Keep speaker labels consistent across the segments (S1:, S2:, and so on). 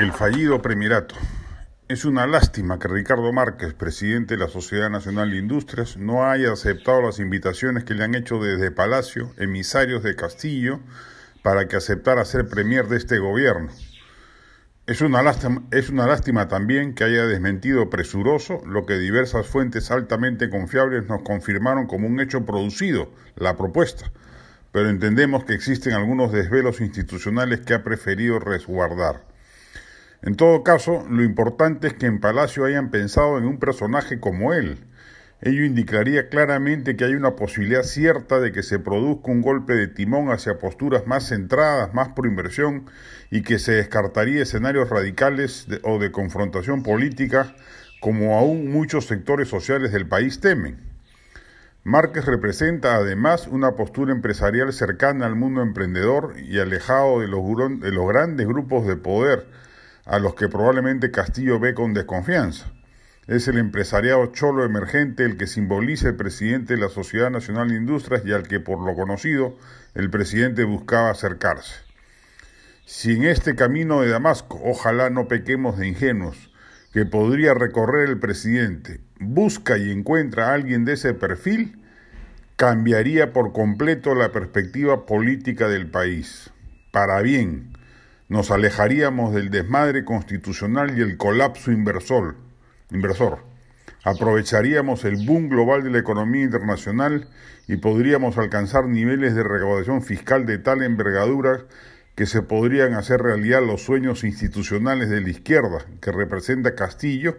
S1: El fallido premierato. Es una lástima que Ricardo Márquez, presidente de la Sociedad Nacional de Industrias, no haya aceptado las invitaciones que le han hecho desde Palacio emisarios de Castillo para que aceptara ser premier de este gobierno. Es una, lástima, es una lástima también que haya desmentido presuroso lo que diversas fuentes altamente confiables nos confirmaron como un hecho producido, la propuesta, pero entendemos que existen algunos desvelos institucionales que ha preferido resguardar. En todo caso, lo importante es que en Palacio hayan pensado en un personaje como él. Ello indicaría claramente que hay una posibilidad cierta de que se produzca un golpe de timón hacia posturas más centradas, más por inversión, y que se descartaría escenarios radicales o de confrontación política como aún muchos sectores sociales del país temen. Márquez representa además una postura empresarial cercana al mundo emprendedor y alejado de los grandes grupos de poder, a los que probablemente Castillo ve con desconfianza. Es el empresariado cholo emergente el que simboliza el presidente de la Sociedad Nacional de Industrias y al que, por lo conocido, el presidente buscaba acercarse. Si en este camino de Damasco, ojalá no pequemos de ingenuos, que podría recorrer el presidente, busca y encuentra a alguien de ese perfil, cambiaría por completo la perspectiva política del país. Para bien, nos alejaríamos del desmadre constitucional y el colapso inversor. inversor. Aprovecharíamos el boom global de la economía internacional y podríamos alcanzar niveles de recaudación fiscal de tal envergadura que se podrían hacer realidad los sueños institucionales de la izquierda, que representa Castillo,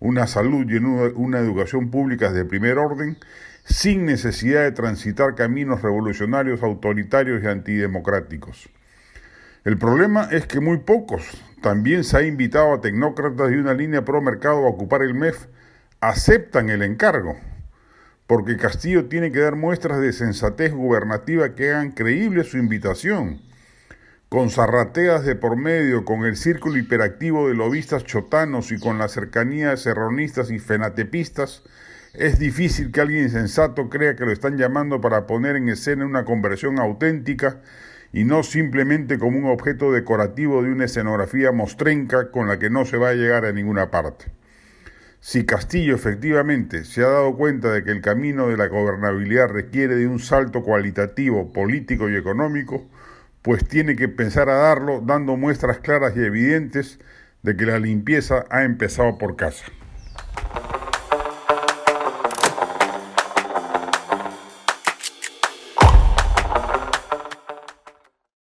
S1: una salud y una educación pública de primer orden, sin necesidad de transitar caminos revolucionarios, autoritarios y antidemocráticos. El problema es que muy pocos, también se ha invitado a tecnócratas de una línea pro mercado a ocupar el MEF, aceptan el encargo, porque Castillo tiene que dar muestras de sensatez gubernativa que hagan creíble su invitación. Con zarrateas de por medio, con el círculo hiperactivo de lobistas chotanos y con la cercanía de serronistas y fenatepistas, es difícil que alguien sensato crea que lo están llamando para poner en escena una conversión auténtica y no simplemente como un objeto decorativo de una escenografía mostrenca con la que no se va a llegar a ninguna parte. Si Castillo efectivamente se ha dado cuenta de que el camino de la gobernabilidad requiere de un salto cualitativo, político y económico, pues tiene que pensar a darlo dando muestras claras y evidentes de que la limpieza ha empezado por casa.